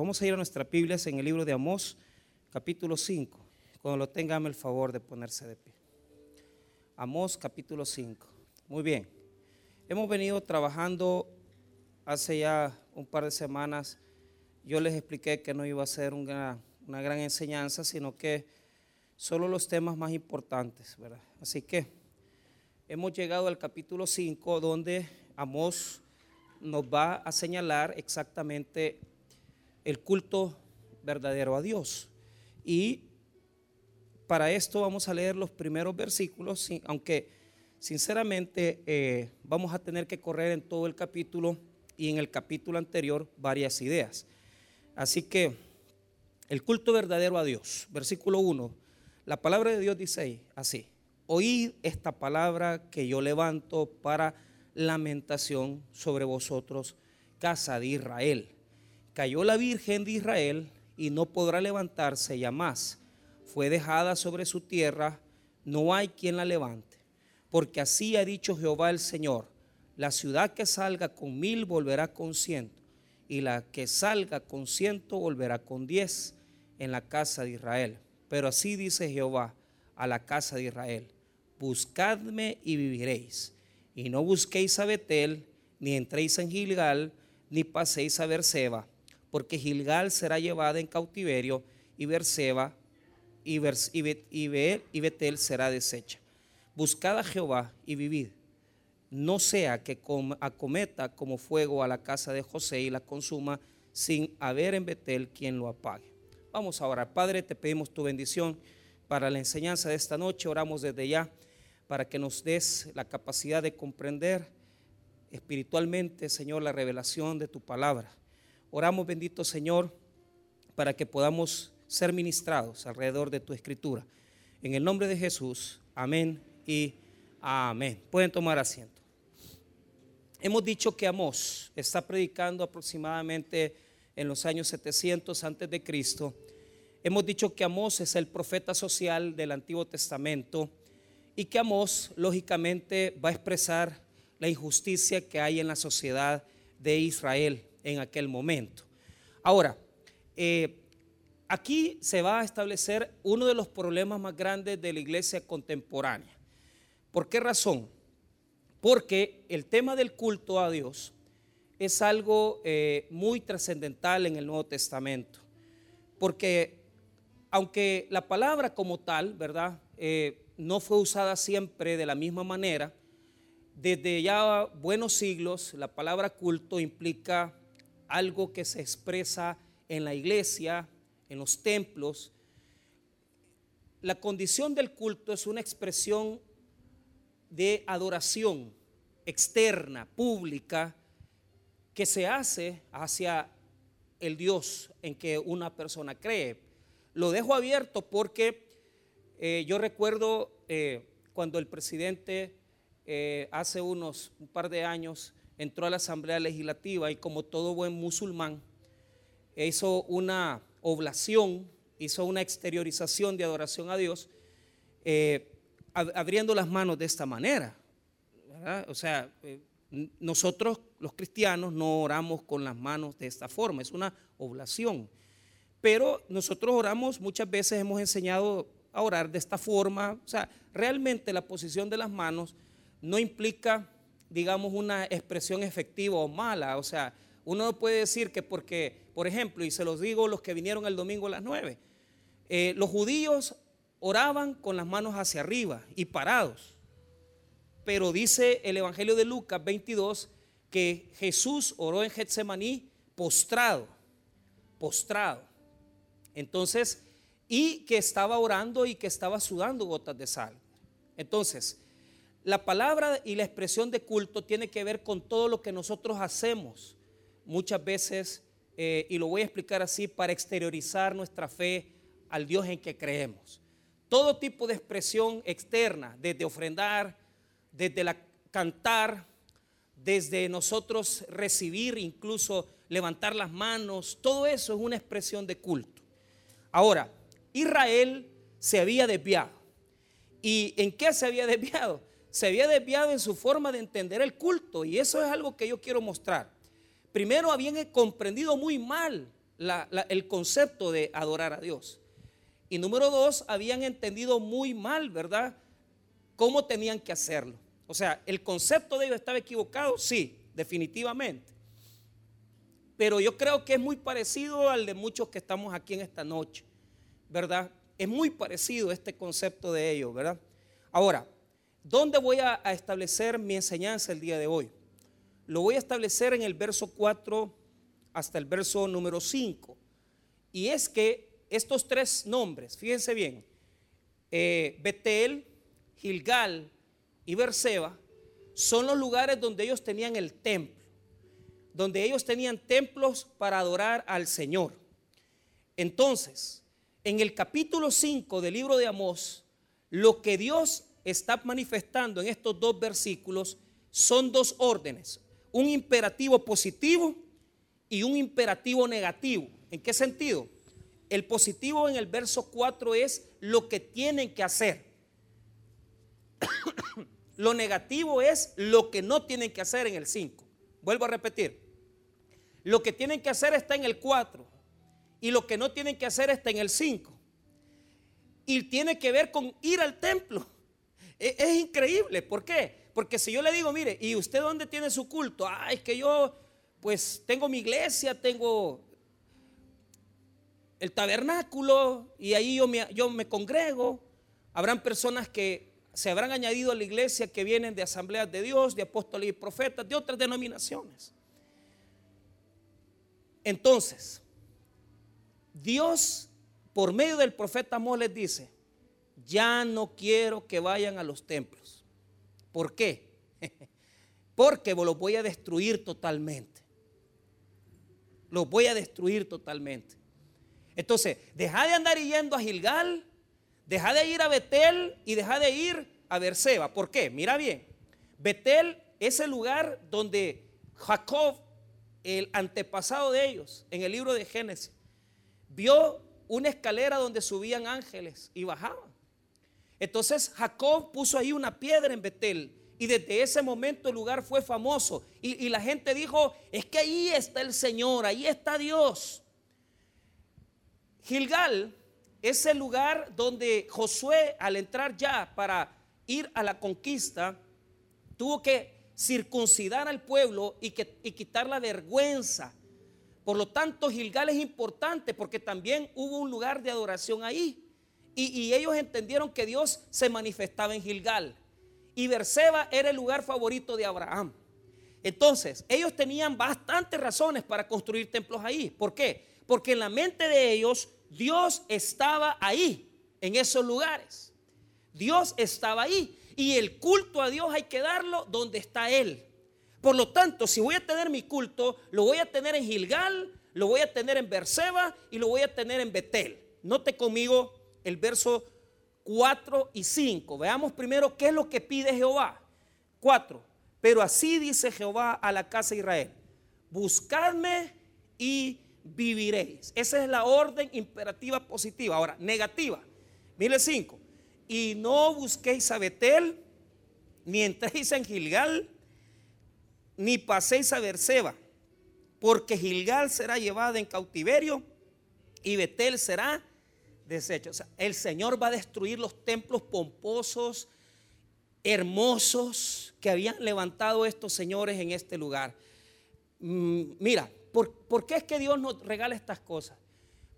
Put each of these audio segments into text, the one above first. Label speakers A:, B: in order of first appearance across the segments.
A: Vamos a ir a nuestras Biblias en el libro de Amós, capítulo 5. Cuando lo tengan, el favor de ponerse de pie. Amós, capítulo 5. Muy bien. Hemos venido trabajando hace ya un par de semanas. Yo les expliqué que no iba a ser una, una gran enseñanza, sino que solo los temas más importantes, ¿verdad? Así que hemos llegado al capítulo 5, donde Amós nos va a señalar exactamente el culto verdadero a Dios. Y para esto vamos a leer los primeros versículos, aunque sinceramente eh, vamos a tener que correr en todo el capítulo y en el capítulo anterior varias ideas. Así que el culto verdadero a Dios, versículo 1, la palabra de Dios dice así, oíd esta palabra que yo levanto para lamentación sobre vosotros, casa de Israel. Cayó la Virgen de Israel y no podrá levantarse ya más. Fue dejada sobre su tierra, no hay quien la levante. Porque así ha dicho Jehová el Señor, la ciudad que salga con mil volverá con ciento, y la que salga con ciento volverá con diez en la casa de Israel. Pero así dice Jehová a la casa de Israel, buscadme y viviréis y no busquéis a Betel, ni entréis en Gilgal, ni paséis a Berseba, porque Gilgal será llevada en cautiverio y Berseba y, y Betel será deshecha. Buscad a Jehová y vivid. No sea que acometa como fuego a la casa de José y la consuma sin haber en Betel quien lo apague. Vamos a orar. Padre, te pedimos tu bendición para la enseñanza de esta noche. Oramos desde ya para que nos des la capacidad de comprender espiritualmente, Señor, la revelación de tu palabra. Oramos, bendito Señor, para que podamos ser ministrados alrededor de tu escritura. En el nombre de Jesús, amén y amén. Pueden tomar asiento. Hemos dicho que Amós está predicando aproximadamente en los años 700 antes de Cristo. Hemos dicho que Amós es el profeta social del Antiguo Testamento y que Amós lógicamente va a expresar la injusticia que hay en la sociedad de Israel en aquel momento. Ahora, eh, aquí se va a establecer uno de los problemas más grandes de la iglesia contemporánea. ¿Por qué razón? Porque el tema del culto a Dios es algo eh, muy trascendental en el Nuevo Testamento. Porque aunque la palabra como tal, ¿verdad? Eh, no fue usada siempre de la misma manera. Desde ya buenos siglos, la palabra culto implica algo que se expresa en la iglesia, en los templos. La condición del culto es una expresión de adoración externa, pública, que se hace hacia el Dios en que una persona cree. Lo dejo abierto porque eh, yo recuerdo eh, cuando el presidente eh, hace unos un par de años entró a la Asamblea Legislativa y como todo buen musulmán hizo una oblación, hizo una exteriorización de adoración a Dios, abriendo las manos de esta manera. O sea, nosotros los cristianos no oramos con las manos de esta forma, es una oblación. Pero nosotros oramos, muchas veces hemos enseñado a orar de esta forma. O sea, realmente la posición de las manos no implica, digamos, una expresión efectiva o mala. O sea, uno no puede decir que porque, por ejemplo, y se los digo los que vinieron el domingo a las nueve, eh, los judíos oraban con las manos hacia arriba y parados. Pero dice el Evangelio de Lucas 22 que Jesús oró en Getsemaní postrado, postrado. Entonces, y que estaba orando y que estaba sudando gotas de sal. Entonces, la palabra y la expresión de culto tiene que ver con todo lo que nosotros hacemos muchas veces, eh, y lo voy a explicar así, para exteriorizar nuestra fe al Dios en que creemos. Todo tipo de expresión externa, desde ofrendar, desde la cantar, desde nosotros recibir, incluso levantar las manos, todo eso es una expresión de culto. Ahora, Israel se había desviado. ¿Y en qué se había desviado? Se había desviado en su forma de entender el culto y eso es algo que yo quiero mostrar. Primero habían comprendido muy mal el concepto de adorar a Dios. Y número dos, habían entendido muy mal, ¿verdad? Cómo tenían que hacerlo. O sea, el concepto de ellos estaba equivocado, sí, definitivamente. Pero yo creo que es muy parecido al de muchos que estamos aquí en esta noche, ¿verdad? Es muy parecido este concepto de ellos, ¿verdad? Ahora, ¿dónde voy a, establecer mi enseñanza el día de hoy? Lo voy a establecer en el verso 4 hasta el verso número 5. Y es que estos tres nombres, fíjense bien, eh, Betel, Gilgal y Berseba, son los lugares donde ellos tenían el templo, donde ellos tenían templos para adorar al Señor. Entonces, en el capítulo 5 del libro de Amós, lo que Dios está manifestando en estos dos versículos son dos órdenes, un imperativo positivo y un imperativo negativo. ¿En qué sentido? El positivo en el verso 4 es lo que tienen que hacer. lo negativo es lo que no tienen que hacer en el 5. Vuelvo a repetir. Lo que tienen que hacer está en el 4 y lo que no tienen que hacer está en el 5. Y tiene que ver con ir al templo. Es, es, increíble. ¿Por qué? Porque si yo le digo, mire, ¿y usted dónde tiene su culto? Ah, es que yo pues tengo mi iglesia, tengo el tabernáculo y ahí yo me, yo me congrego. Habrán personas que se habrán añadido a la iglesia que vienen de asambleas de Dios, de apóstoles y profetas, de otras denominaciones. Entonces, Dios, por medio del profeta Amós, les dice, ya no quiero que vayan a los templos. ¿Por qué? Porque los voy a destruir totalmente los voy a destruir totalmente. Entonces, deja de andar yendo a Gilgal, deja de ir a Betel y deja de ir a Berseba. ¿Por qué? Mira bien, Betel es el lugar donde Jacob, el antepasado de ellos, en el libro de Génesis, vio una escalera donde subían ángeles y bajaban. Entonces Jacob puso ahí una piedra en Betel y desde ese momento el lugar fue famoso. Y, la gente dijo, es que ahí está el Señor, ahí está Dios. Gilgal es el lugar donde Josué, al entrar ya para ir a la conquista, tuvo que circuncidar al pueblo y, que, quitar la vergüenza. Por lo tanto, Gilgal es importante porque también hubo un lugar de adoración ahí. Y, ellos entendieron que Dios se manifestaba en Gilgal y Berseba era el lugar favorito de Abraham. Entonces, ellos tenían bastantes razones para construir templos ahí. ¿Por qué? Porque en la mente de ellos Dios estaba ahí, en esos lugares. Dios estaba ahí. Y el culto a Dios hay que darlo donde está Él. Por lo tanto, si voy a tener mi culto, lo voy a tener en Gilgal, lo voy a tener en Berseba y lo voy a tener en Betel. Note conmigo el verso 4 y 5. Veamos primero qué es lo que pide Jehová. 4. Pero así dice Jehová a la casa de Israel. Buscadme y viviréis. Esa es la orden imperativa positiva. Ahora, negativa. Mire 5. Y no busquéis a Betel, ni entréis en Gilgal, ni paséis a Berseba, porque Gilgal será llevada en cautiverio y Betel será el Señor va a destruir los templos pomposos, hermosos que habían levantado estos señores en este lugar. Mm, mira, ¿por, qué es que Dios nos regala estas cosas?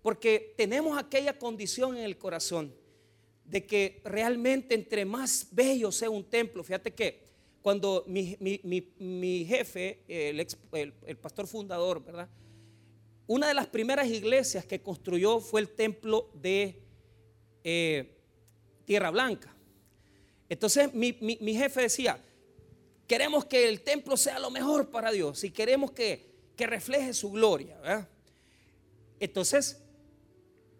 A: Porque tenemos aquella condición en el corazón de que realmente entre más bello sea un templo, fíjate que cuando mi, jefe, el, el pastor fundador, ¿verdad? Una de las primeras iglesias que construyó fue el templo de eh, Tierra Blanca. Entonces mi, jefe decía, queremos que el templo sea lo mejor para Dios y queremos que, refleje su gloria. Entonces,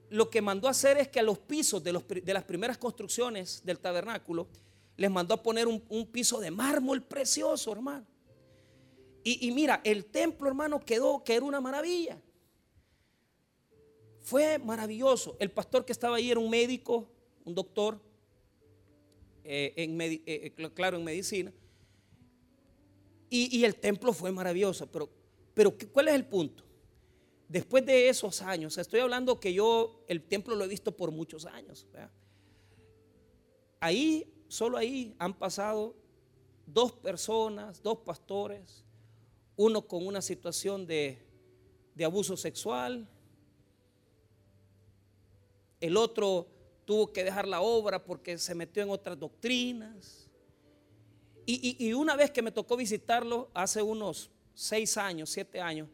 A: lo que mandó a hacer es que a los pisos de, las primeras construcciones del tabernáculo, les mandó a poner un, piso de mármol precioso, hermano. Y, y, mira, el templo, hermano, quedó que era una maravilla. Fue maravilloso. El pastor que estaba ahí era un médico, un doctor, eh, en, eh, eh, claro, en medicina. Y, el templo fue maravilloso. Pero, ¿cuál es el punto? después de esos años, estoy hablando que yo el templo lo he visto por muchos años. Ahí, solo ahí han pasado dos personas, dos pastores, uno con una situación de abuso sexual, el otro tuvo que dejar la obra porque se metió en otras doctrinas. Y, una vez que me tocó visitarlo hace unos seis años, siete años,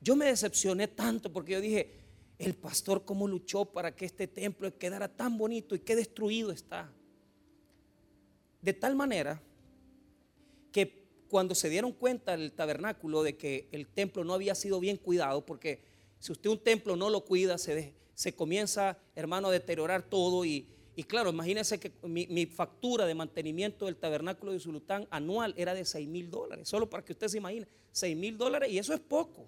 A: yo me decepcioné tanto porque yo dije, el pastor cómo luchó para que este templo quedara tan bonito y qué destruido está. De tal manera que cuando se dieron cuenta el tabernáculo de que el templo no había sido bien cuidado, porque si usted un templo no lo cuida, se, se comienza, hermano, a deteriorar todo. Y, claro, imagínense que mi, factura de mantenimiento del tabernáculo de Zulután anual era de 6 mil dólares. Solo para que usted se imagine, 6 mil dólares y eso es poco.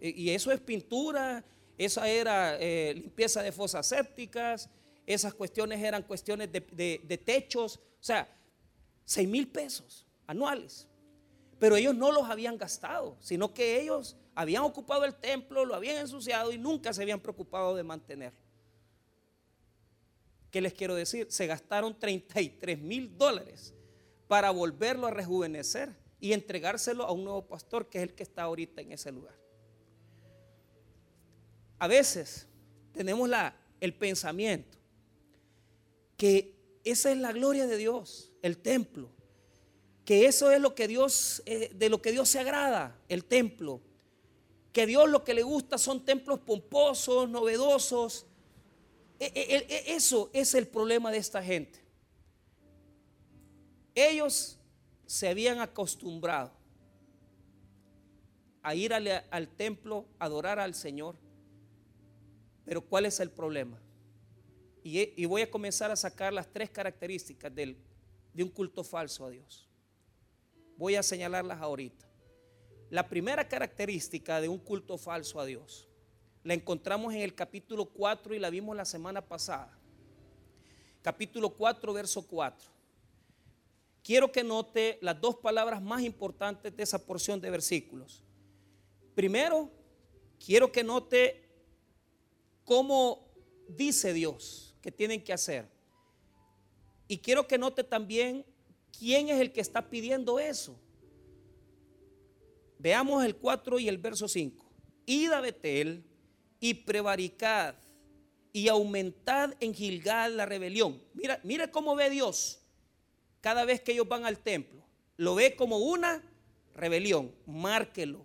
A: Y, eso es pintura, esa era eh, limpieza de fosas sépticas, esas cuestiones eran cuestiones de, de techos, o sea, 6 mil pesos anuales. Pero ellos no los habían gastado, sino que ellos habían ocupado el templo, lo habían ensuciado y nunca se habían preocupado de mantenerlo. ¿Qué les quiero decir? Se gastaron 33 mil dólares para volverlo a rejuvenecer y entregárselo a un nuevo pastor que es el que está ahorita en ese lugar. A veces tenemos la, el pensamiento que esa es la gloria de Dios, el templo, que eso es lo que Dios, eh, de lo que Dios se agrada, el templo que Dios lo que le gusta son templos pomposos, novedosos. E, e, e, eso es el problema de esta gente. Ellos se habían acostumbrado a ir al, templo, a adorar al Señor. Pero ¿cuál es el problema? Y, voy a comenzar a sacar las tres características de un culto falso a Dios. Voy a señalarlas ahorita. La primera característica de un culto falso a Dios la encontramos en el capítulo 4 y la vimos la semana pasada. Capítulo 4, verso 4. Quiero que note las dos palabras más importantes de esa porción de versículos. Primero, quiero que note cómo dice Dios que tienen que hacer. Y quiero que note también quién es el que está pidiendo eso. Veamos el 4 y el verso 5. Id a Betel y prevaricad y aumentad en Gilgal la rebelión. Mira, mira cómo ve Dios cada vez que ellos van al templo. Lo ve como una rebelión. Márquelo.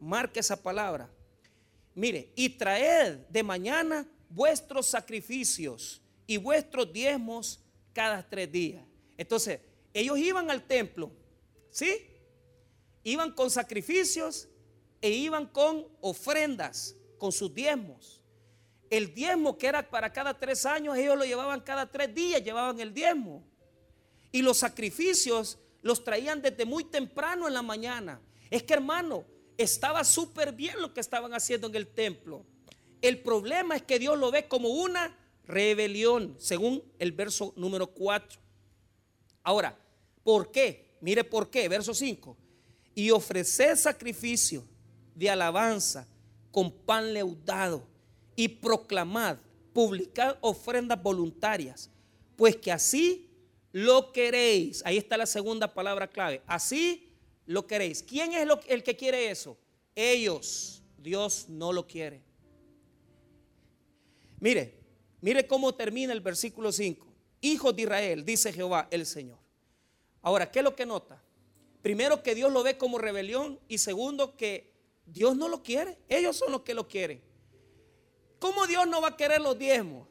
A: Marque esa palabra. Mire, y traed de mañana vuestros sacrificios y vuestros diezmos cada tres días. Entonces, ellos iban al templo, ¿sí? Iban con sacrificios e iban con ofrendas, con sus diezmos. El diezmo que era para cada tres años, ellos lo llevaban cada tres días, llevaban el diezmo. Y los sacrificios los traían desde muy temprano en la mañana. Es que hermano, estaba súper bien lo que estaban haciendo en el templo. El problema es que Dios lo ve como una rebelión, según el verso número 4. Ahora, ¿por qué? Mire por qué, verso 5 y ofrecer sacrificio de alabanza con pan leudado y proclamad, publicad ofrendas voluntarias, pues que así lo queréis. Ahí está la segunda palabra clave. Así lo queréis. ¿Quién es el que quiere eso? Ellos. Dios no lo quiere. Mire, mire cómo termina el versículo 5. Hijos de Israel, dice Jehová el Señor. Ahora, ¿qué es lo que nota? Primero que Dios lo ve como rebelión y segundo que Dios no lo quiere. Ellos son los que lo quieren. ¿Cómo Dios no va a querer los diezmos?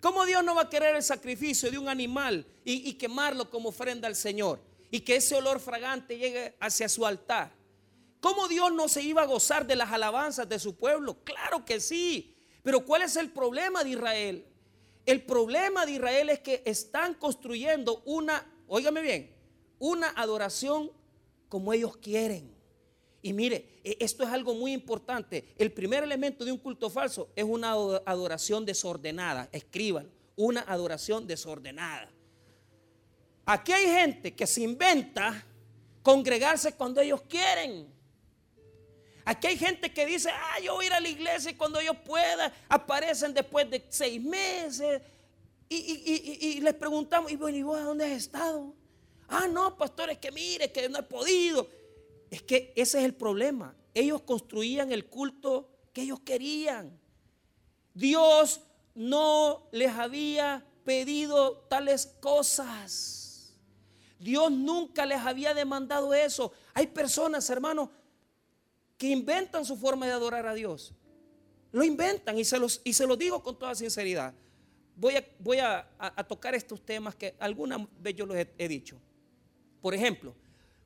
A: ¿Cómo Dios no va a querer el sacrificio de un animal y, quemarlo como ofrenda al Señor? Y que ese olor fragante llegue hacia su altar. ¿Cómo Dios no se iba a gozar de las alabanzas de su pueblo? Claro que sí. Pero ¿cuál es el problema de Israel? El problema de Israel es que están construyendo una, óigame bien, una adoración como ellos quieren. Y mire, e, esto es algo muy importante. El primer elemento de un culto falso es una adoración desordenada. Escriban, una adoración desordenada. Aquí hay gente que se inventa congregarse cuando ellos quieren. Aquí hay gente que dice, ah, yo voy a ir a la iglesia y cuando yo pueda, aparecen después de seis meses. Y, les preguntamos, y bueno, ¿y vos a dónde has estado? Ah, no, pastor, es que mire, que no he podido. Es que ese es el problema. Ellos construían el culto que ellos querían. Dios no les había pedido tales cosas. Dios nunca les había demandado eso. Hay personas, hermanos, que inventan su forma de adorar a Dios. Lo inventan y se los, y se los digo con toda sinceridad. Voy, a, voy a, tocar estos temas que alguna vez yo los he, dicho. Por ejemplo,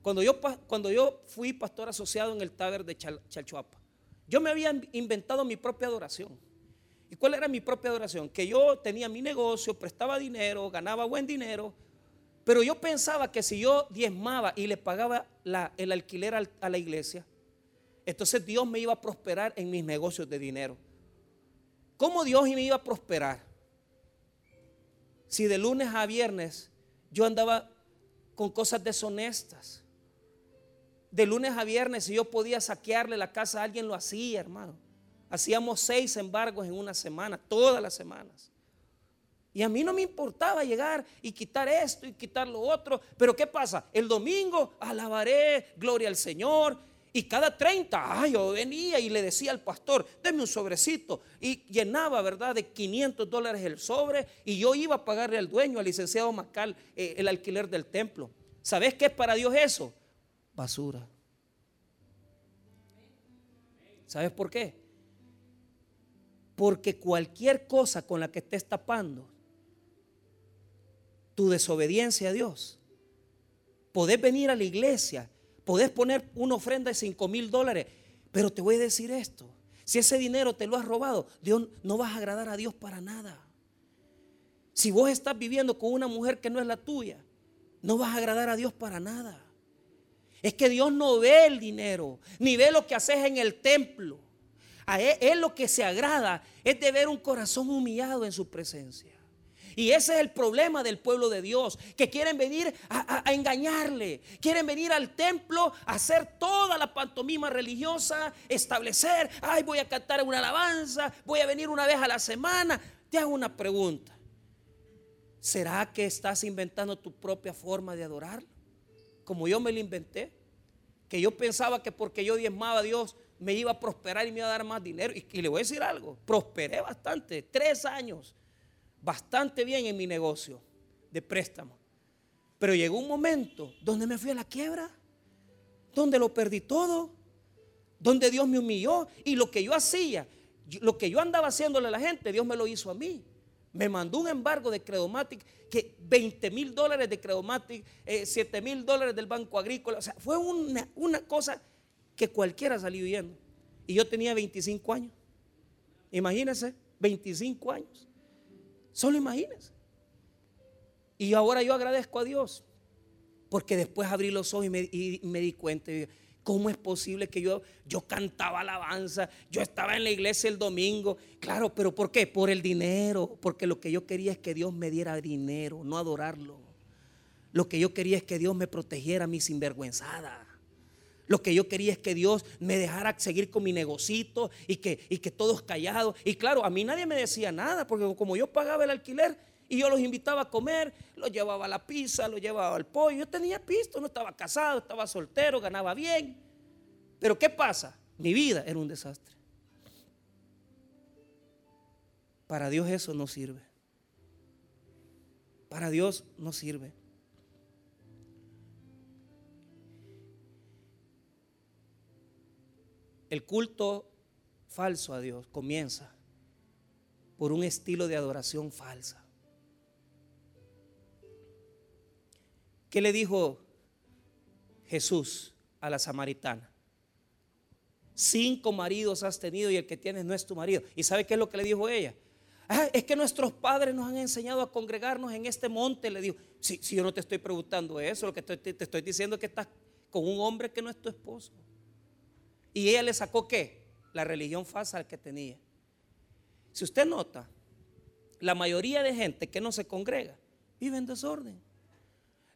A: cuando yo, cuando yo fui pastor asociado en el Taber de Chalchuapa, yo me había inventado mi propia adoración. ¿Y cuál era mi propia adoración? Que yo tenía mi negocio, prestaba dinero, ganaba buen dinero, pero yo pensaba que si yo diezmaba y le pagaba el alquiler a la iglesia, entonces Dios me iba a prosperar en mis negocios de dinero. ¿Cómo Dios me iba a prosperar? Si de lunes a viernes yo andaba con cosas deshonestas. De lunes a viernes si yo podía saquearle la casa a alguien lo hacía, hermano. Hacíamos seis embargos en una semana, todas las semanas. Y a mí no me importaba llegar y quitar esto y quitar lo otro. Pero ¿qué pasa? El domingo alabaré, gloria al Señor. Y cada 30, yo venía y le decía al pastor, deme un sobrecito. Y llenaba, ¿verdad?, de 500 dólares el sobre. Y yo iba a pagarle al dueño, al licenciado Macal, eh, el alquiler del templo. ¿Sabes qué es para Dios eso? Basura. ¿Sabes por qué? Porque cualquier cosa con la que estés tapando tu desobediencia a Dios, podés venir a la iglesia, podés poner una ofrenda de 5 mil dólares, pero te voy a decir esto, si ese dinero te lo has robado, Dios no vas a agradar a Dios para nada. Si vos estás viviendo con una mujer que no es la tuya, no vas a agradar a Dios para nada. Es que Dios no ve el dinero, ni ve lo que haces en el templo. A él, lo que se agrada es de ver un corazón humillado en su presencia. Y ese es el problema del pueblo de Dios, que quieren venir a, engañarle, quieren venir al templo a hacer toda la pantomima religiosa, establecer, ay, voy a cantar una alabanza, voy a venir una vez a la semana. Te hago una pregunta. ¿Será que estás inventando tu propia forma de adorar? Como yo me la inventé, que yo pensaba que porque yo diezmaba a Dios me iba a prosperar y me iba a dar más dinero. Y, le voy a decir algo, prosperé bastante, tres años, bastante bien en mi negocio de préstamo. Pero llegó un momento donde me fui a la quiebra, donde lo perdí todo, donde Dios me humilló y lo que yo hacía, lo que yo andaba haciéndole a la gente, Dios me lo hizo a mí. Me mandó un embargo de Credomatic, que 20 mil dólares de Credomatic, 7 eh, mil dólares del Banco Agrícola. O sea, fue una, una cosa que cualquiera salió huyendo. Y yo tenía 25 años. Imagínense, 25 años. Solo imagínense. Y ahora yo agradezco a Dios. Porque después abrí los ojos y me, di cuenta. ¿Cómo es posible que yo, yo cantaba alabanza? Yo estaba en la iglesia el domingo. Claro, pero ¿por qué? Por el dinero. Porque lo que yo quería es que Dios me diera dinero, no adorarlo. Lo que yo quería es que Dios me protegiera a mi sinvergüenzada. Lo que yo quería es que Dios me dejara seguir con mi negocito y que, y que todos callados. Y claro, a mí nadie me decía nada, porque como yo pagaba el alquiler y yo los invitaba a comer, los llevaba a la pizza, los llevaba al pollo. Yo tenía pisto, no estaba casado, estaba soltero, ganaba bien. Pero ¿qué pasa? Mi vida era un desastre. Para Dios eso no sirve. Para Dios no sirve. El culto falso a Dios comienza por un estilo de adoración falsa. ¿Qué le dijo Jesús a la samaritana? Cinco maridos has tenido y el que tienes no es tu marido. ¿Y sabe qué es lo que le dijo ella? Ah, es que nuestros padres nos han enseñado a congregarnos en este monte. Le dijo, si, yo no te estoy preguntando eso, lo que te, te estoy diciendo es que estás con un hombre que no es tu esposo. Y ella le sacó qué? La religión falsa que tenía. Si usted nota, la mayoría de gente que no se congrega vive en desorden.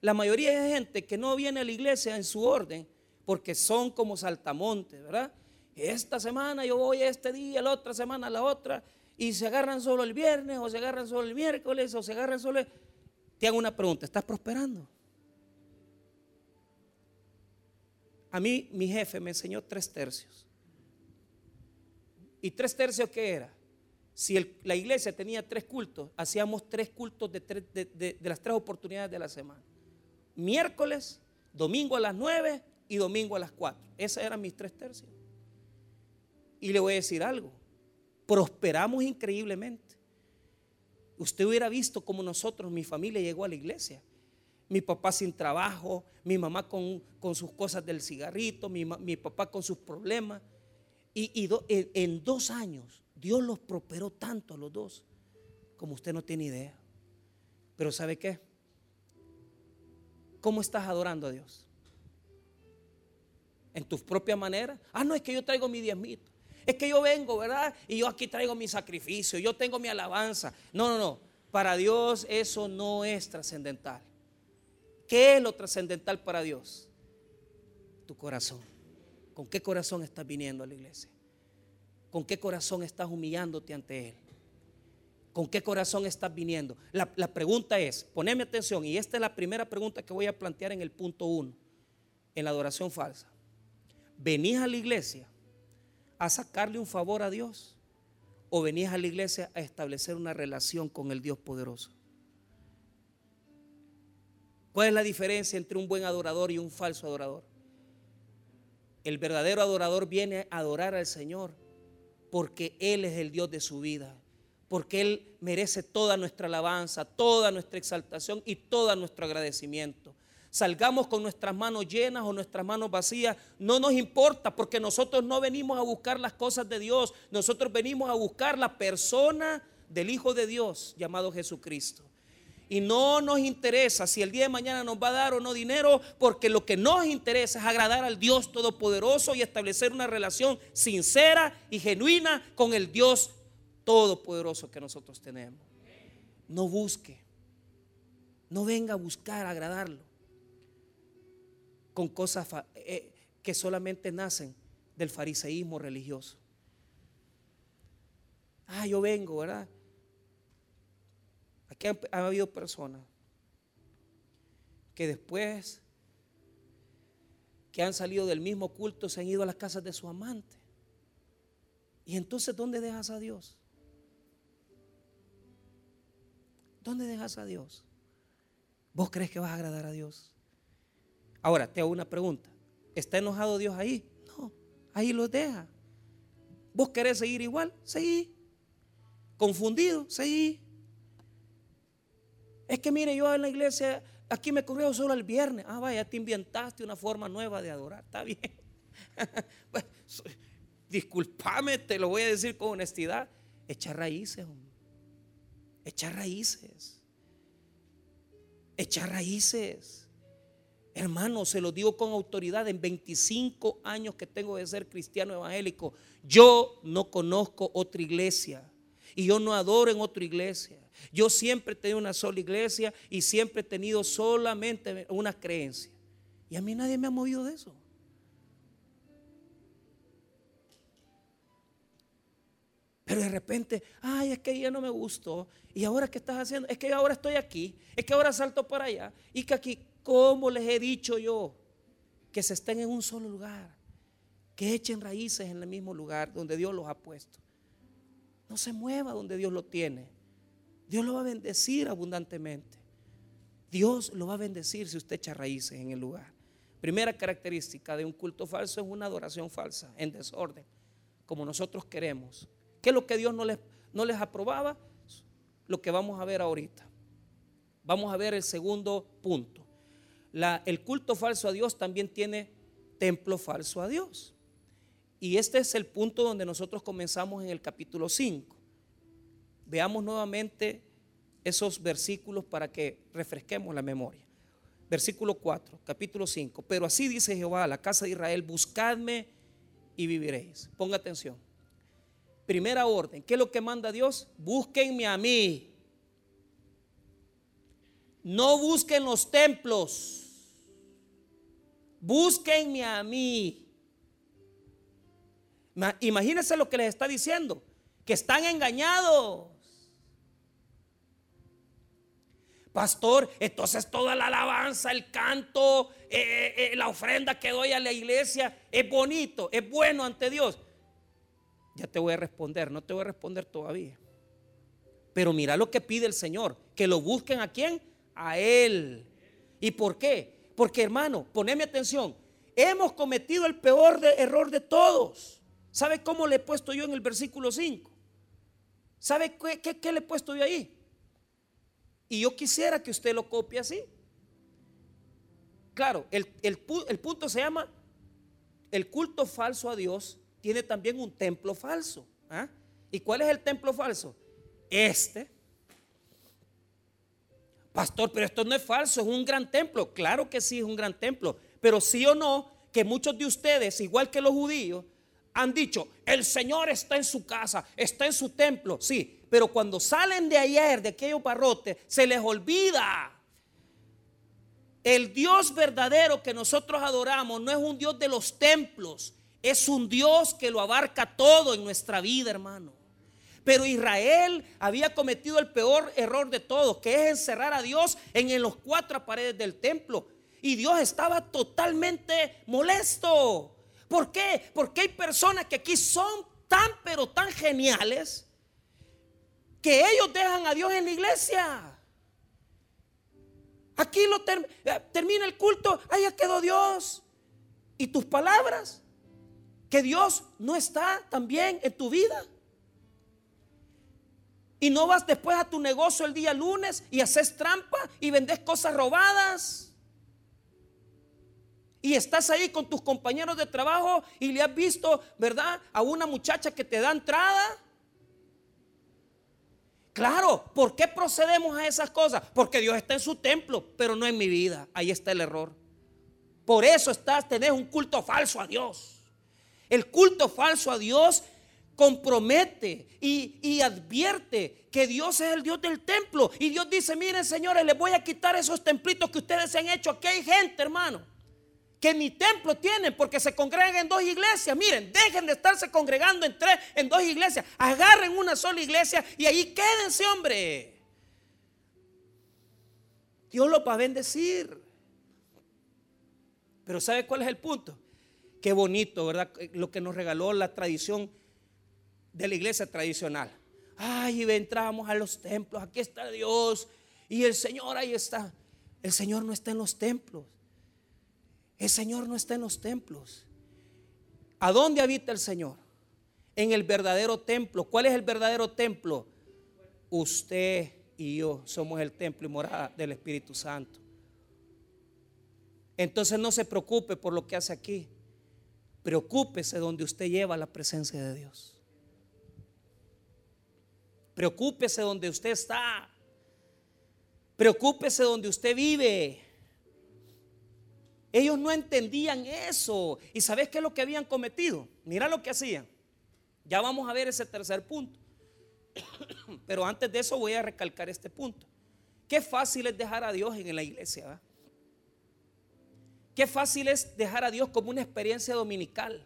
A: La mayoría de gente que no viene a la iglesia en su orden, porque son como saltamontes, ¿verdad? Esta semana yo voy este día, la otra semana la otra, y se agarran solo el viernes, o se agarran solo el miércoles, o se agarran solo... El... Te hago una pregunta, ¿estás prosperando? A mí mi jefe me enseñó tres tercios. ¿Y tres tercios qué era? Si la iglesia tenía tres cultos, hacíamos tres cultos de, de, las tres oportunidades de la semana. Miércoles, domingo a las nueve y domingo a las cuatro. Esos eran mis tres tercios. Y le voy a decir algo, prosperamos increíblemente. Usted hubiera visto cómo nosotros, mi familia llegó a la iglesia. Mi papá sin trabajo, mi mamá con, sus cosas del cigarrito, mi, papá con sus problemas. Y, en, dos años Dios los prosperó tanto a los dos como usted no tiene idea. Pero ¿sabe qué? ¿Cómo estás adorando a Dios? En tu propia manera. Ah, no, es que yo traigo mi diezmito. Es que yo vengo, ¿verdad? Y yo aquí traigo mi sacrificio, yo tengo mi alabanza. No, no, no. Para Dios eso no es trascendental. ¿Qué es lo trascendental para Dios? Tu corazón. ¿Con qué corazón estás viniendo a la iglesia? ¿Con qué corazón estás humillándote ante Él? ¿Con qué corazón estás viniendo? La, pregunta es, poneme atención, y esta es la primera pregunta que voy a plantear en el punto uno, en la adoración falsa. ¿Venís a la iglesia a sacarle un favor a Dios o venís a la iglesia a establecer una relación con el Dios poderoso? ¿Cuál es la diferencia entre un buen adorador y un falso adorador? El verdadero adorador viene a adorar al Señor porque Él es el Dios de su vida, porque Él merece toda nuestra alabanza, toda nuestra exaltación y todo nuestro agradecimiento salgamos con nuestras manos llenas o nuestras manos vacías, no nos importa porque nosotros no venimos a buscar las cosas de Dios, nosotros venimos a buscar la persona del Hijo de Dios llamado Jesucristo. Y no nos interesa si el día de mañana nos va a dar o no dinero, porque lo que nos interesa es agradar al Dios Todopoderoso y establecer una relación sincera y genuina con el Dios Todopoderoso que nosotros tenemos. No busque, no venga a buscar agradarlo con cosas eh, que solamente nacen del fariseísmo religioso. Ah, yo vengo, ¿verdad? Aquí ha, habido personas que después que han salido del mismo culto se han ido a las casas de su amante. Y entonces, ¿dónde dejas a Dios? ¿Dónde dejas a Dios? ¿Vos crees que vas a agradar a Dios? Ahora, te hago una pregunta. ¿Está enojado Dios ahí? No, ahí lo deja. ¿Vos querés seguir igual? Seguí. ¿Confundido? Seguí. Es que mire, yo en la iglesia, aquí me corrió solo el viernes. Ah, vaya, te inventaste una forma nueva de adorar. Está bien. pues, disculpame, te lo voy a decir con honestidad. Echa raíces, hombre. Echa raíces. Echa raíces. Hermano, se lo digo con autoridad, en 25 años que tengo de ser cristiano evangélico, yo no conozco otra iglesia y yo no adoro en otra iglesia. Yo siempre he tenido una sola iglesia y siempre he tenido solamente una creencia. Y a mí nadie me ha movido de eso. Pero de repente, ay, es que ya no me gustó. ¿Y ahora qué estás haciendo? Es que ahora estoy aquí. Es que ahora salto para allá. Y que aquí, ¿Cómo les he dicho yo? Que se estén en un solo lugar, que echen raíces en el mismo lugar donde Dios los ha puesto. No se mueva donde Dios lo tiene. Dios lo va a bendecir abundantemente. Dios lo va a bendecir si usted echa raíces en el lugar. Primera característica de un culto falso es una adoración falsa, en desorden, como nosotros queremos. ¿Qué es lo que Dios no les, no les aprobaba? Lo que vamos a ver ahorita. Vamos a ver el segundo punto el culto falso a Dios también tiene templo falso a Dios. Y este es el punto donde nosotros comenzamos en el capítulo 5. Veamos nuevamente esos versículos para que refresquemos la memoria. Versículo 4, capítulo 5. Pero así dice Jehová a la casa de Israel, buscadme y viviréis. Ponga atención. Primera orden, ¿qué es lo que manda Dios? Búsquenme a mí. No busquen los templos búsquenme a mí. Imagínense lo que les está diciendo, que están engañados. Pastor, entonces toda la alabanza, el canto, eh, eh, la ofrenda que doy a la iglesia es bonito, es bueno ante Dios. Ya te voy a responder, no te voy a responder todavía. Pero mira lo que pide el Señor, que lo busquen a quién? A Él. ¿Y por qué? Porque hermano, poneme atención, hemos cometido el peor error de todos. ¿Sabe cómo le he puesto yo en el versículo 5? ¿Sabe qué le he puesto yo ahí? Y yo quisiera que usted lo copie así. Claro, el, punto se llama, el culto falso a Dios tiene también un templo falso. ¿ah? ¿Y cuál es el templo falso? Este. Pastor, pero esto no es falso, es un gran templo. Claro que sí es un gran templo. Pero sí o no, que muchos de ustedes, igual que los judíos, han dicho, el Señor está en su casa, está en su templo. Sí, pero cuando salen de ayer, de aquellos barrotes, se les olvida. El Dios verdadero que nosotros adoramos no es un Dios de los templos, es un Dios que lo abarca todo en nuestra vida, hermano. Pero Israel había cometido el peor error de todos, que es encerrar a Dios en, en los cuatro paredes del templo. Y Dios estaba totalmente molesto. ¿Por qué? Porque hay personas que aquí son tan, pero tan geniales que ellos dejan a Dios en la iglesia. Aquí lo eh, termina el culto, ya quedó Dios. Y tus palabras, que Dios no está también en tu vida. Y no vas después a tu negocio el día lunes y haces trampa y vendes cosas robadas. Y estás ahí con tus compañeros de trabajo y le has visto, ¿verdad? A una muchacha que te da entrada Claro, ¿por qué procedemos a esas cosas? Porque Dios está en su templo, pero no en mi vida. Ahí está el error. Por eso estás, tenés un culto falso a Dios. El culto falso a Dios compromete y, y, advierte que Dios es el Dios del templo. Y Dios dice, miren señores, les voy a quitar esos templitos que ustedes se han hecho. Aquí hay gente, hermano que mi templo tienen porque se congregan en dos iglesias. Miren, dejen de estarse congregando en tres, en dos iglesias. Agarren una sola iglesia y ahí quédense, hombre. Dios lo va a bendecir. Pero ¿sabe cuál es el punto? Qué bonito, ¿verdad? Lo que nos regaló la tradición de la iglesia tradicional. Ay, entramos a los templos, aquí está Dios y el Señor ahí está. El Señor no está en los templos. El Señor no está en los templos. ¿A dónde habita el Señor? En el verdadero templo. ¿Cuál es el verdadero templo? Usted y yo somos el templo y morada del Espíritu Santo. Entonces no se preocupe por lo que hace aquí. Preocúpese donde usted lleva la presencia de Dios. Preocúpese donde usted está. Preocúpese donde usted vive. Ellos no entendían eso. ¿Y sabes qué es lo que habían cometido? Mira lo que hacían. Ya vamos a ver ese tercer punto. Pero antes de eso voy a recalcar este punto. Qué fácil es dejar a Dios en la iglesia. Qué fácil es dejar a Dios como una experiencia dominical.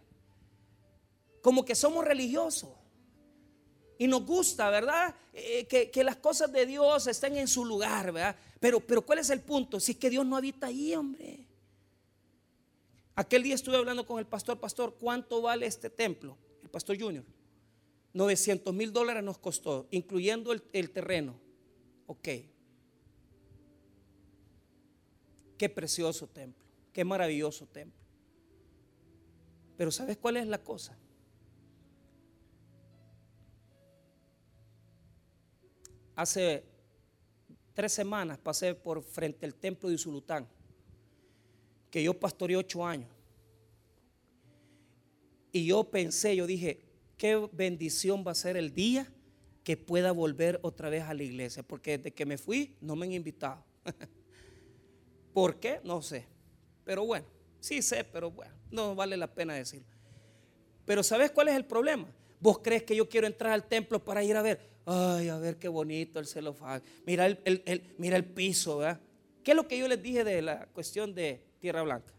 A: Como que somos religiosos. Y nos gusta, ¿verdad? Eh, que, que, las cosas de Dios estén en su lugar, ¿verdad? Pero, pero ¿cuál es el punto? Si es que Dios no habita ahí, hombre. Aquel día estuve hablando con el pastor, pastor, ¿cuánto vale este templo? El pastor Junior. 900 mil dólares nos costó, incluyendo el, terreno. Ok. Qué precioso templo, qué maravilloso templo. Pero ¿sabes cuál es la cosa? Hace tres semanas pasé por frente al templo de Usulután que yo pastoreé ocho años. Y yo pensé, yo dije, qué bendición va a ser el día que pueda volver otra vez a la iglesia, porque desde que me fui no me han invitado. ¿Por qué? No sé. Pero bueno, sí sé, pero bueno, no vale la pena decirlo. Pero ¿sabes cuál es el problema? Vos crees que yo quiero entrar al templo para ir a ver, ay, a ver qué bonito el celofán, mira el, mira el piso, ¿verdad? ¿Qué es lo que yo les dije de la cuestión de Tierra Blanca.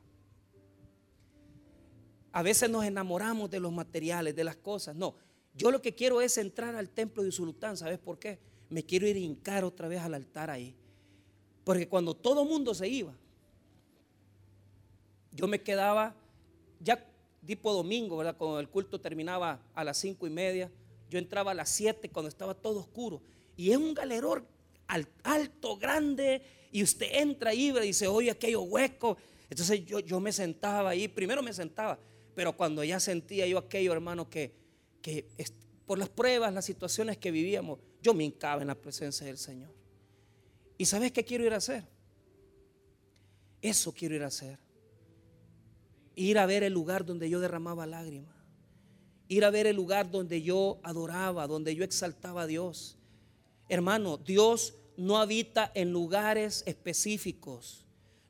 A: A veces nos enamoramos de los materiales, de las cosas. No, yo lo que quiero es entrar al templo de Usulután. ¿Sabes por qué? Me quiero ir a hincar otra vez al altar ahí. Porque cuando todo mundo se iba, yo me quedaba, ya tipo domingo, ¿verdad? Cuando el culto terminaba a las cinco y media, yo entraba a las siete cuando estaba todo oscuro. Y es un galerón alto, grande, y usted entra ahí y dice, oye, aquello hueco. Entonces yo, yo me sentaba ahí, primero me sentaba, pero cuando ya sentía yo aquello, hermano, que, que por las pruebas, las situaciones que vivíamos, yo me hincaba en la presencia del Señor. ¿Y sabes qué quiero ir a hacer? Eso quiero ir a hacer. Ir a ver el lugar donde yo derramaba lágrimas. Ir a ver el lugar donde yo adoraba, donde yo exaltaba a Dios. Hermano, Dios no habita en lugares específicos.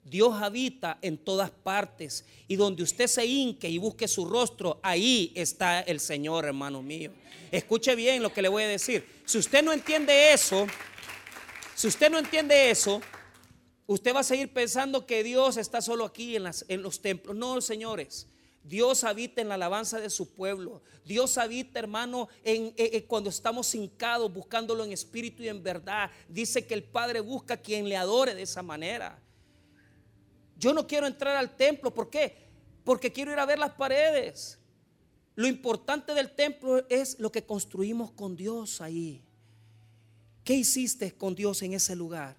A: Dios habita en todas partes. Y donde usted se hinque y busque su rostro, ahí está el Señor, hermano mío. Escuche bien lo que le voy a decir. Si usted no entiende eso, si usted no entiende eso, usted va a seguir pensando que Dios está solo aquí en, los templos. No, señores. Dios habita en la alabanza de su pueblo. Dios habita, hermano, en, cuando estamos hincados buscándolo en espíritu y en verdad. Dice que el Padre busca quien le adore de esa manera. Yo no quiero entrar al templo. ¿Por qué? Porque quiero ir a ver las paredes. Lo importante del templo es lo que construimos con Dios ahí. ¿Qué hiciste con Dios en ese lugar?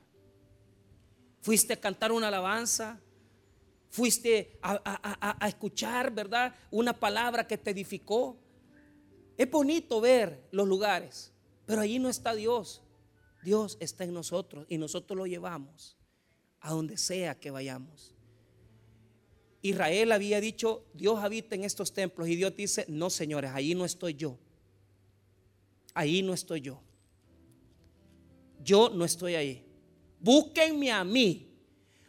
A: ¿Fuiste a cantar una alabanza? fuiste a, escuchar, ¿verdad? Una palabra que te edificó. Es bonito ver los lugares, pero allí no está Dios. Dios está en nosotros y nosotros lo llevamos a donde sea que vayamos. Israel había dicho, Dios habita en estos templos y Dios dice, no señores, allí no estoy yo. Ahí no estoy yo. Yo no estoy ahí. Búsquenme a mí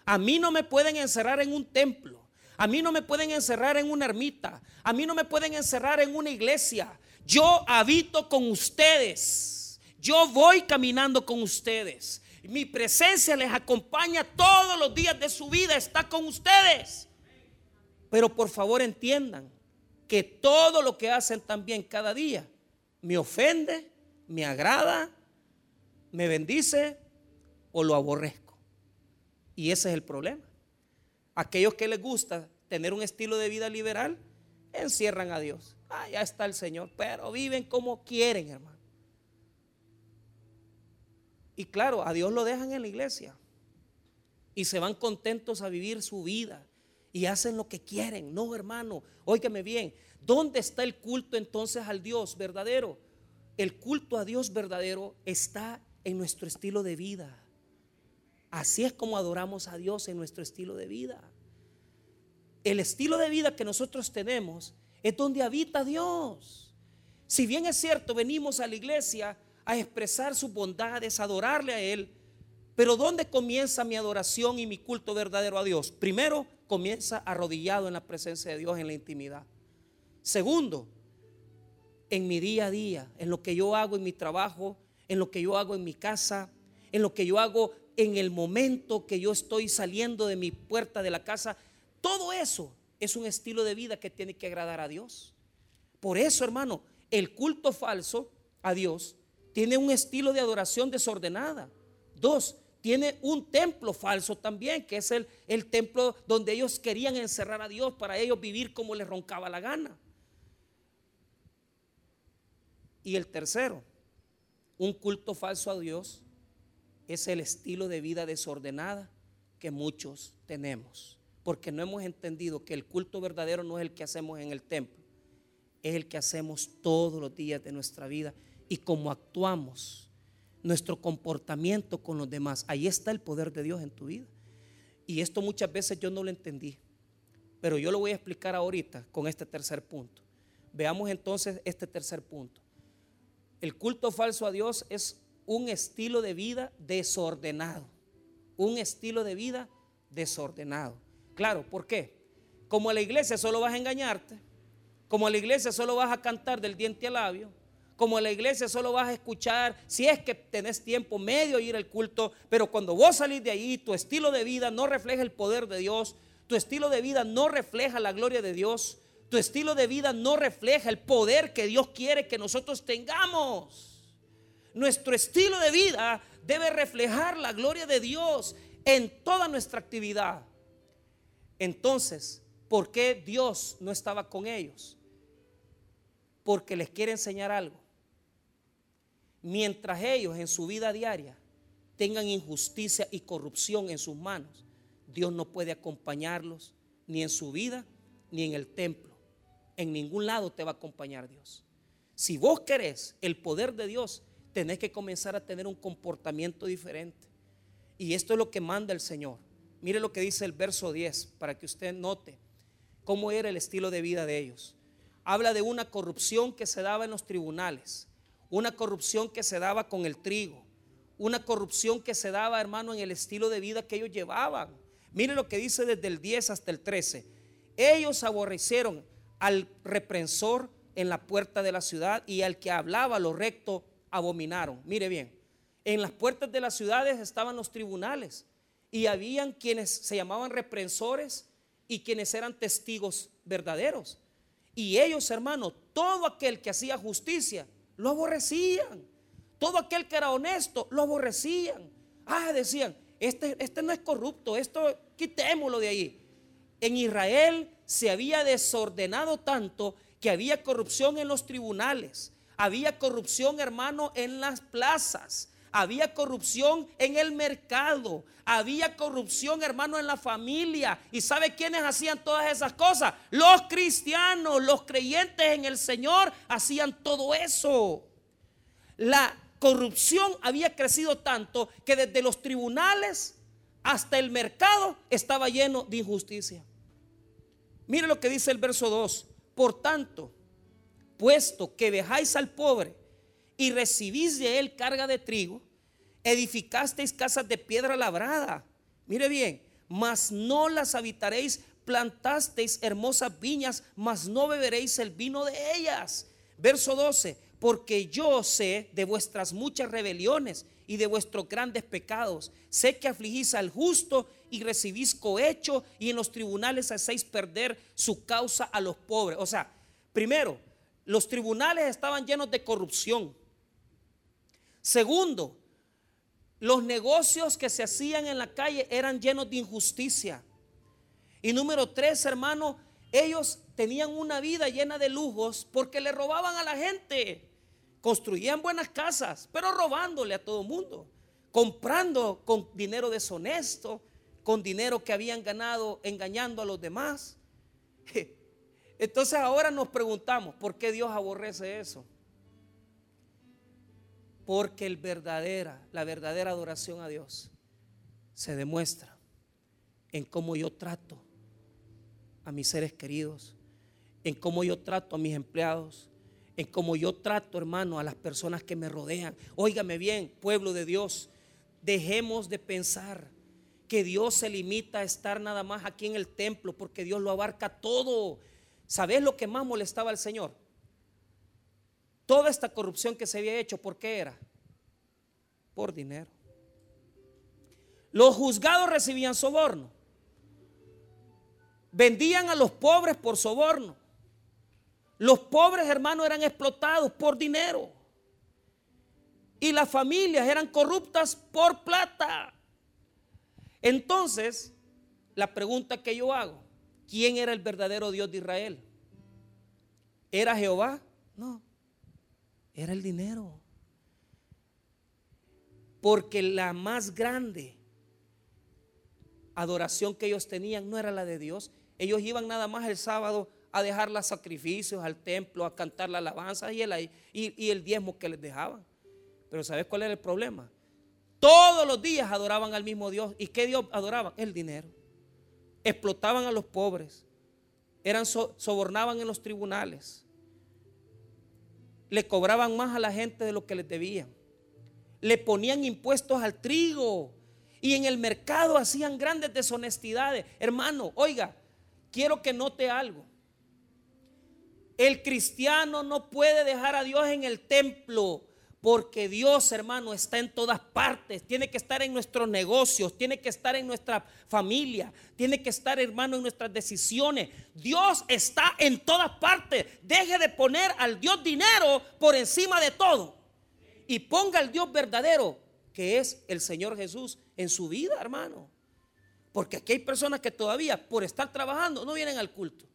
A: a mí no me pueden encerrar en un templo. A mí no me pueden encerrar en una ermita. A mí no me pueden encerrar en una iglesia. Yo habito con ustedes. Yo voy caminando con ustedes. Mi presencia les acompaña todos los días de su vida. Está con ustedes. Pero por favor entiendan que todo lo que hacen también cada día me ofende, me agrada, me bendice o lo aborrezco. Y ese es el problema. Aquellos que les gusta tener un estilo de vida liberal, encierran a Dios. Ah, ya está el Señor, pero viven como quieren, hermano. Y claro, a Dios lo dejan en la iglesia. Y se van contentos a vivir su vida. Y hacen lo que quieren. No, hermano, óigame bien. ¿Dónde está el culto entonces al Dios verdadero? El culto a Dios verdadero está en nuestro estilo de vida. Así es como adoramos a Dios en nuestro estilo de vida. El estilo de vida que nosotros tenemos es donde habita Dios. Si bien es cierto, venimos a la iglesia a expresar sus bondades, a adorarle a Él, pero ¿dónde comienza mi adoración y mi culto verdadero a Dios? Primero, comienza arrodillado en la presencia de Dios en la intimidad. Segundo, en mi día a día, en lo que yo hago en mi trabajo, en lo que yo hago en mi casa, en lo que yo hago en el momento que yo estoy saliendo de mi puerta de la casa. Todo eso es un estilo de vida que tiene que agradar a Dios. Por eso, hermano, el culto falso a Dios tiene un estilo de adoración desordenada. Dos, tiene un templo falso también, que es el, el templo donde ellos querían encerrar a Dios para ellos vivir como les roncaba la gana. Y el tercero, un culto falso a Dios es el estilo de vida desordenada que muchos tenemos. Porque no hemos entendido que el culto verdadero no es el que hacemos en el templo, es el que hacemos todos los días de nuestra vida y cómo actuamos, nuestro comportamiento con los demás. Ahí está el poder de Dios en tu vida. Y esto muchas veces yo no lo entendí, pero yo lo voy a explicar ahorita con este tercer punto. Veamos entonces este tercer punto. El culto falso a Dios es un estilo de vida desordenado. Un estilo de vida desordenado. Claro, ¿por qué? Como a la iglesia solo vas a engañarte, como a la iglesia solo vas a cantar del diente al labio, como a la iglesia solo vas a escuchar, si es que tenés tiempo medio ir al culto, pero cuando vos salís de ahí, tu estilo de vida no refleja el poder de Dios, tu estilo de vida no refleja la gloria de Dios, tu estilo de vida no refleja el poder que Dios quiere que nosotros tengamos. Nuestro estilo de vida debe reflejar la gloria de Dios en toda nuestra actividad. Entonces, ¿por qué Dios no estaba con ellos? Porque les quiere enseñar algo. Mientras ellos en su vida diaria tengan injusticia y corrupción en sus manos, Dios no puede acompañarlos ni en su vida ni en el templo en ningún lado te va a acompañar Dios. Si vos querés el poder de Dios, tenés que comenzar a tener un comportamiento diferente. Y esto es lo que manda el Señor. Mire lo que dice el verso 10 para que usted note cómo era el estilo de vida de ellos. Habla de una corrupción que se daba en los tribunales, una corrupción que se daba con el trigo, una corrupción que se daba, hermano, en el estilo de vida que ellos llevaban. Mire lo que dice desde el 10 hasta el 13. Ellos aborrecieron al reprensor en la puerta de la ciudad y al que hablaba lo recto abominaron. Mire bien, en las puertas de las ciudades estaban los tribunales y habían quienes se llamaban reprensores y quienes eran testigos verdaderos. Y ellos, hermano, todo aquel que hacía justicia, lo aborrecían. Todo aquel que era honesto, lo aborrecían. Ah, decían, este, este no es corrupto, esto quitémoslo de ahí. En Israel se había desordenado tanto que había corrupción en los tribunales, había corrupción, hermano, en las plazas, había corrupción en el mercado, había corrupción, hermano, en la familia. ¿Y sabe quiénes hacían todas esas cosas? Los cristianos, los creyentes en el Señor hacían todo eso. La corrupción había crecido tanto que desde los tribunales hasta el mercado estaba lleno de injusticia. Mire lo que dice el verso 2. Por tanto, puesto que dejáis al pobre y recibís de él carga de trigo, edificasteis casas de piedra labrada. Mire bien, mas no las habitaréis, plantasteis hermosas viñas, mas no beberéis el vino de ellas. Verso 12, porque yo sé de vuestras muchas rebeliones y de vuestros grandes pecados. Sé que afligís al justo y recibís cohecho y en los tribunales hacéis perder su causa a los pobres. O sea, primero, los tribunales estaban llenos de corrupción. Segundo, los negocios que se hacían en la calle eran llenos de injusticia. Y número tres, hermano, ellos tenían una vida llena de lujos porque le robaban a la gente. Construían buenas casas, pero robándole a todo mundo. Comprando con dinero deshonesto, con dinero que habían ganado engañando a los demás. Entonces ahora nos preguntamos, ¿por qué Dios aborrece eso? Porque el verdadera, la verdadera adoración a Dios se demuestra en cómo yo trato a mis seres queridos, en cómo yo trato a mis empleados, en cómo yo trato, hermano, a las personas que me rodean. Óigame bien, pueblo de Dios, dejemos de pensar que Dios se limita a estar nada más aquí en el templo porque Dios lo abarca todo. ¿Sabes lo que más molestaba al Señor? Toda esta corrupción que se había hecho, ¿por qué era? Por dinero. Los juzgados recibían soborno. Vendían a los pobres por soborno. Los pobres hermanos eran explotados por dinero. Y las familias eran corruptas por plata. Entonces, la pregunta que yo hago, ¿quién era el verdadero Dios de Israel? ¿Era Jehová? No, era el dinero. Porque la más grande adoración que ellos tenían no era la de Dios. Ellos iban nada más el sábado a dejar los sacrificios al templo, a cantar la alabanza y el, y el diezmo que les dejaban. Pero ¿sabes cuál era el problema? Todos los días adoraban al mismo Dios. ¿Y qué Dios adoraban? El dinero. Explotaban a los pobres. Eran sobornaban en los tribunales. Le cobraban más a la gente de lo que les debían. Le ponían impuestos al trigo. Y en el mercado hacían grandes deshonestidades. Hermano, oiga, quiero que note algo. El cristiano no puede dejar a Dios en el templo Porque Dios, hermano, está en todas partes. Tiene que estar en nuestros negocios, tiene que estar en nuestra familia, tiene que estar, hermano, en nuestras decisiones. Dios está en todas partes. Deje de poner al Dios dinero por encima de todo. Y ponga al Dios verdadero, que es el Señor Jesús, en su vida, hermano. Porque aquí hay personas que todavía, por estar trabajando, no vienen al culto.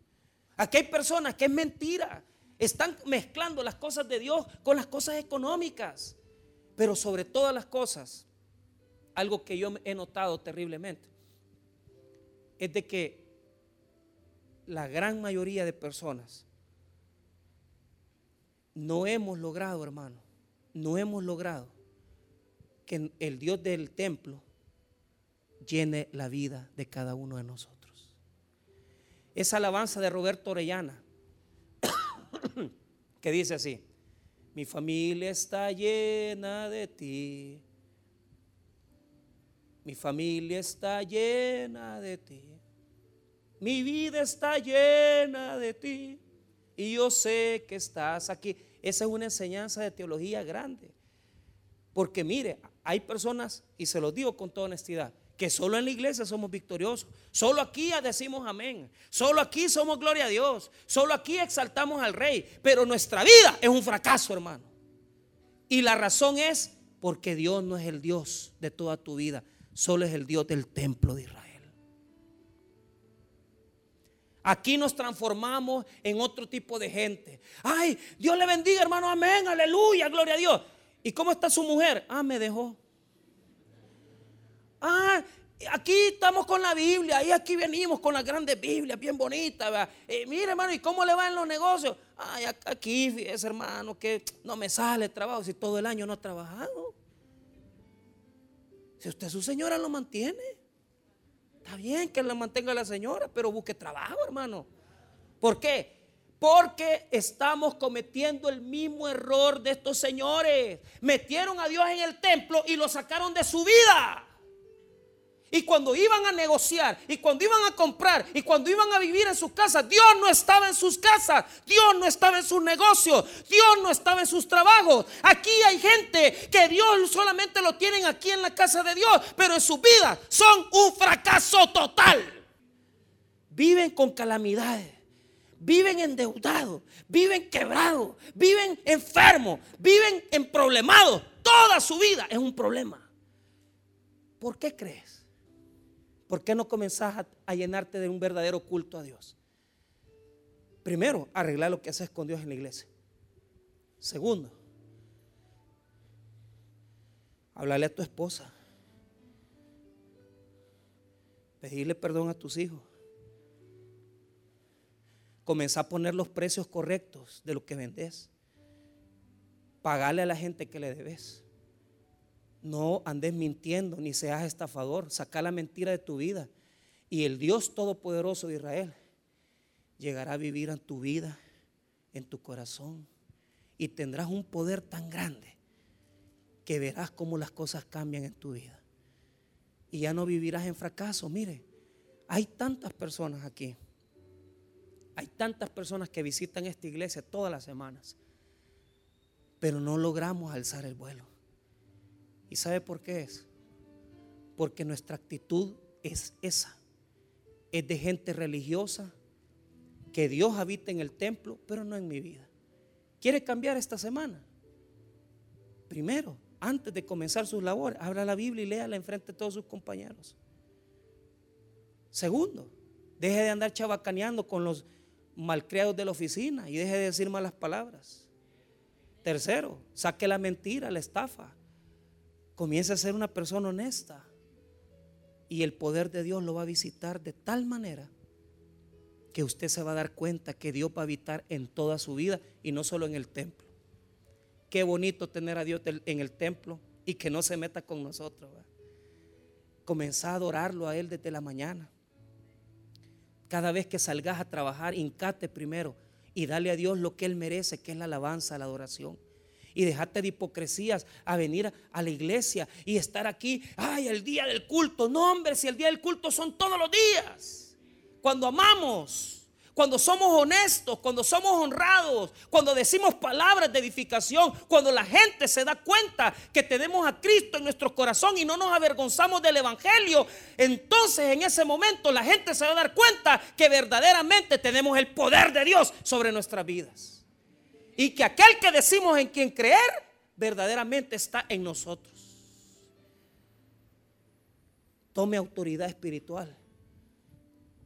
A: Aquí hay personas que es mentira están mezclando las cosas de Dios con las cosas económicas. Pero sobre todas las cosas, algo que yo he notado terriblemente, es de que la gran mayoría de personas no hemos logrado, hermano, no hemos logrado que el Dios del templo llene la vida de cada uno de nosotros. Esa alabanza de Roberto Orellana que dice así, mi familia está llena de ti, mi familia está llena de ti, mi vida está llena de ti y yo sé que estás aquí. Esa es una enseñanza de teología grande. Porque mire, hay personas, y se lo digo con toda honestidad, que solo en la iglesia somos victoriosos. Solo aquí decimos amén. Solo aquí somos gloria a Dios. Solo aquí exaltamos al rey. Pero nuestra vida es un fracaso, hermano. Y la razón es porque Dios no es el Dios de toda tu vida. Solo es el Dios del templo de Israel. Aquí nos transformamos en otro tipo de gente. Ay, Dios le bendiga, hermano. Amén. Aleluya. Gloria a Dios. ¿Y cómo está su mujer? Ah, me dejó. Ah, aquí estamos con la Biblia, y aquí venimos con las grandes Biblias, bien bonitas. Eh, mire, hermano, ¿y cómo le va en los negocios? Ay, aquí, fíjese, hermano, que no me sale el trabajo si todo el año no ha trabajado. Si usted su señora lo mantiene, está bien que la mantenga la señora, pero busque trabajo, hermano. ¿Por qué? Porque estamos cometiendo el mismo error de estos señores. Metieron a Dios en el templo y lo sacaron de su vida. Y cuando iban a negociar, y cuando iban a comprar, y cuando iban a vivir en sus casas, Dios no estaba en sus casas, Dios no estaba en sus negocios, Dios no estaba en sus trabajos. Aquí hay gente que Dios solamente lo tienen aquí en la casa de Dios, pero en sus vidas son un fracaso total. Viven con calamidades, viven endeudados, viven quebrados, viven enfermos, viven en problemados. Toda su vida es un problema. ¿Por qué crees? ¿Por qué no comenzás a, llenarte de un verdadero culto a Dios? Primero, arreglar lo que haces con Dios en la iglesia. Segundo, hablarle a tu esposa. Pedirle perdón a tus hijos. Comenzar a poner los precios correctos de lo que vendes. Pagarle a la gente que le debes. No andes mintiendo ni seas estafador. Saca la mentira de tu vida. Y el Dios Todopoderoso de Israel llegará a vivir en tu vida, en tu corazón. Y tendrás un poder tan grande que verás cómo las cosas cambian en tu vida. Y ya no vivirás en fracaso. Mire, hay tantas personas aquí. Hay tantas personas que visitan esta iglesia todas las semanas. Pero no logramos alzar el vuelo. ¿Y sabe por qué es? Porque nuestra actitud es esa. Es de gente religiosa, que Dios habita en el templo, pero no en mi vida. ¿Quiere cambiar esta semana? Primero, antes de comenzar sus labores, abra la Biblia y léala enfrente de todos sus compañeros. Segundo, deje de andar chabacaneando con los malcriados de la oficina y deje de decir malas palabras. Tercero, saque la mentira, la estafa comience a ser una persona honesta y el poder de Dios lo va a visitar de tal manera que usted se va a dar cuenta que Dios va a habitar en toda su vida y no solo en el templo. Qué bonito tener a Dios en el templo y que no se meta con nosotros. Comenzar a adorarlo a Él desde la mañana. Cada vez que salgas a trabajar, hincate primero y dale a Dios lo que Él merece, que es la alabanza, la adoración y dejarte de hipocresías a venir a la iglesia y estar aquí. Ay, el día del culto. No, hombre, si el día del culto son todos los días. Cuando amamos, cuando somos honestos, cuando somos honrados, cuando decimos palabras de edificación, cuando la gente se da cuenta que tenemos a Cristo en nuestro corazón y no nos avergonzamos del Evangelio, entonces en ese momento la gente se va a dar cuenta que verdaderamente tenemos el poder de Dios sobre nuestras vidas. Y que aquel que decimos en quien creer, verdaderamente está en nosotros. Tome autoridad espiritual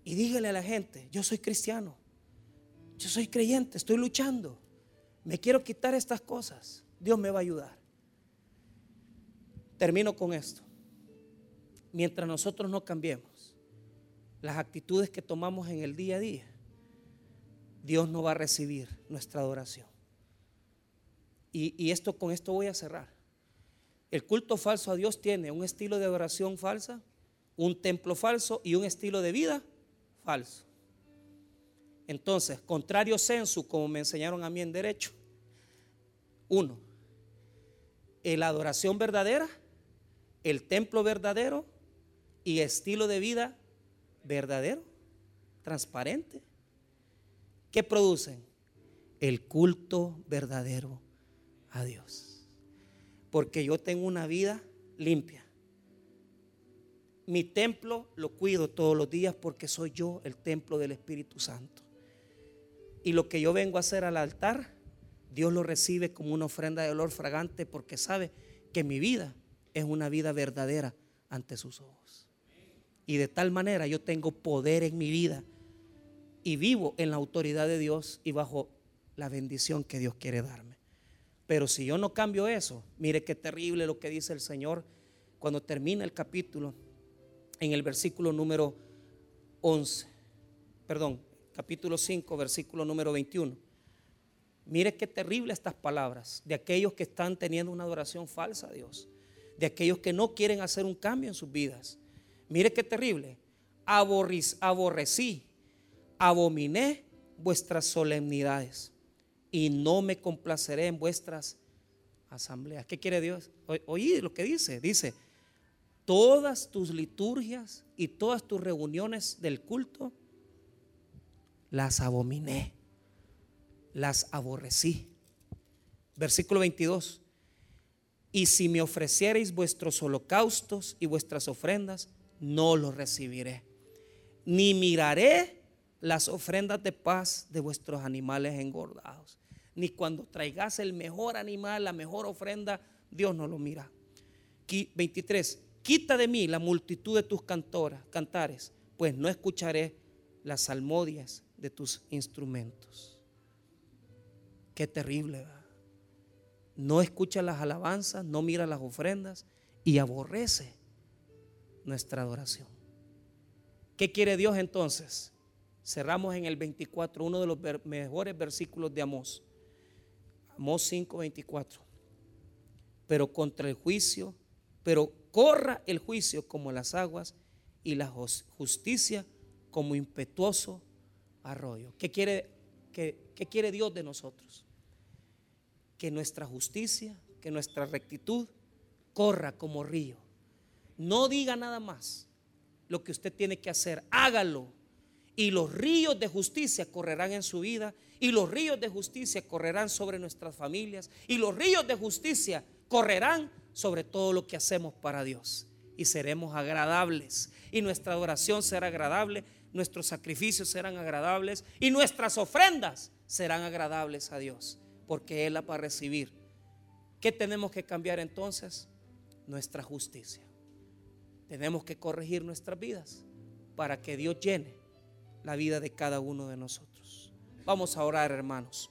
A: y dígale a la gente, yo soy cristiano, yo soy creyente, estoy luchando, me quiero quitar estas cosas, Dios me va a ayudar. Termino con esto. Mientras nosotros no cambiemos las actitudes que tomamos en el día a día, Dios no va a recibir nuestra adoración. Y, esto con esto voy a cerrar. El culto falso a Dios tiene un estilo de adoración falsa, un templo falso y un estilo de vida falso. Entonces, contrario censo, como me enseñaron a mí en derecho, uno, la adoración verdadera, el templo verdadero y estilo de vida verdadero, transparente. ¿Qué producen? El culto verdadero a Dios. Porque yo tengo una vida limpia mi templo lo cuido todos los días porque soy yo el templo del Espíritu Santo. Y lo que yo vengo a hacer al altar, Dios lo recibe como una ofrenda de olor fragante porque sabe que mi vida es una vida verdadera ante sus ojos. Y de tal manera yo tengo poder en mi vida y vivo en la autoridad de Dios y bajo la bendición que Dios quiere darme. Pero si yo no cambio eso, mire qué terrible lo que dice el Señor cuando termina el capítulo en el versículo número 11, perdón, capítulo 5, versículo número 21. Mire qué terrible estas palabras de aquellos que están teniendo una adoración falsa a Dios, de aquellos que no quieren hacer un cambio en sus vidas. Mire qué terrible. aborrecí, abominé vuestras solemnidades y no me complaceré en vuestras asambleas. ¿Qué quiere Dios? Oí lo que dice. Dice, todas tus liturgias y todas tus reuniones del culto, las abominé, las aborrecí. Versículo 22. Y si me ofreciereis vuestros holocaustos y vuestras ofrendas, no los recibiré. Ni miraré las ofrendas de paz de vuestros animales engordados. Ni cuando traigas el mejor animal, la mejor ofrenda, Dios no lo mira. 23 quita de mí la multitud de tus cantoras, cantares, pues no escucharé las salmodias de tus instrumentos. Qué terrible, ¿verdad? No escucha las alabanzas, no mira las ofrendas y aborrece nuestra adoración. ¿Qué quiere Dios entonces? Cerramos en el 24, uno de los mejores versículos de Amós. Amós 5, 24. Pero contra el juicio, pero corra el juicio como las aguas y la justicia como impetuoso arroyo. ¿Qué quiere, qué, qué quiere Dios de nosotros? Que nuestra justicia, que nuestra rectitud corra como río. No diga nada más lo que usted tiene que hacer, hágalo. Y los ríos de justicia correrán en su vida, y los ríos de justicia correrán sobre nuestras familias, y los ríos de justicia correrán sobre todo lo que hacemos para Dios. Y seremos agradables. Y nuestra adoración será agradable, nuestros sacrificios serán agradables y nuestras ofrendas serán agradables a Dios, porque Él la va a recibir. ¿Qué tenemos que cambiar entonces? Nuestra justicia. Tenemos que corregir nuestras vidas para que Dios llene la vida de cada uno de nosotros. Vamos a orar, hermanos.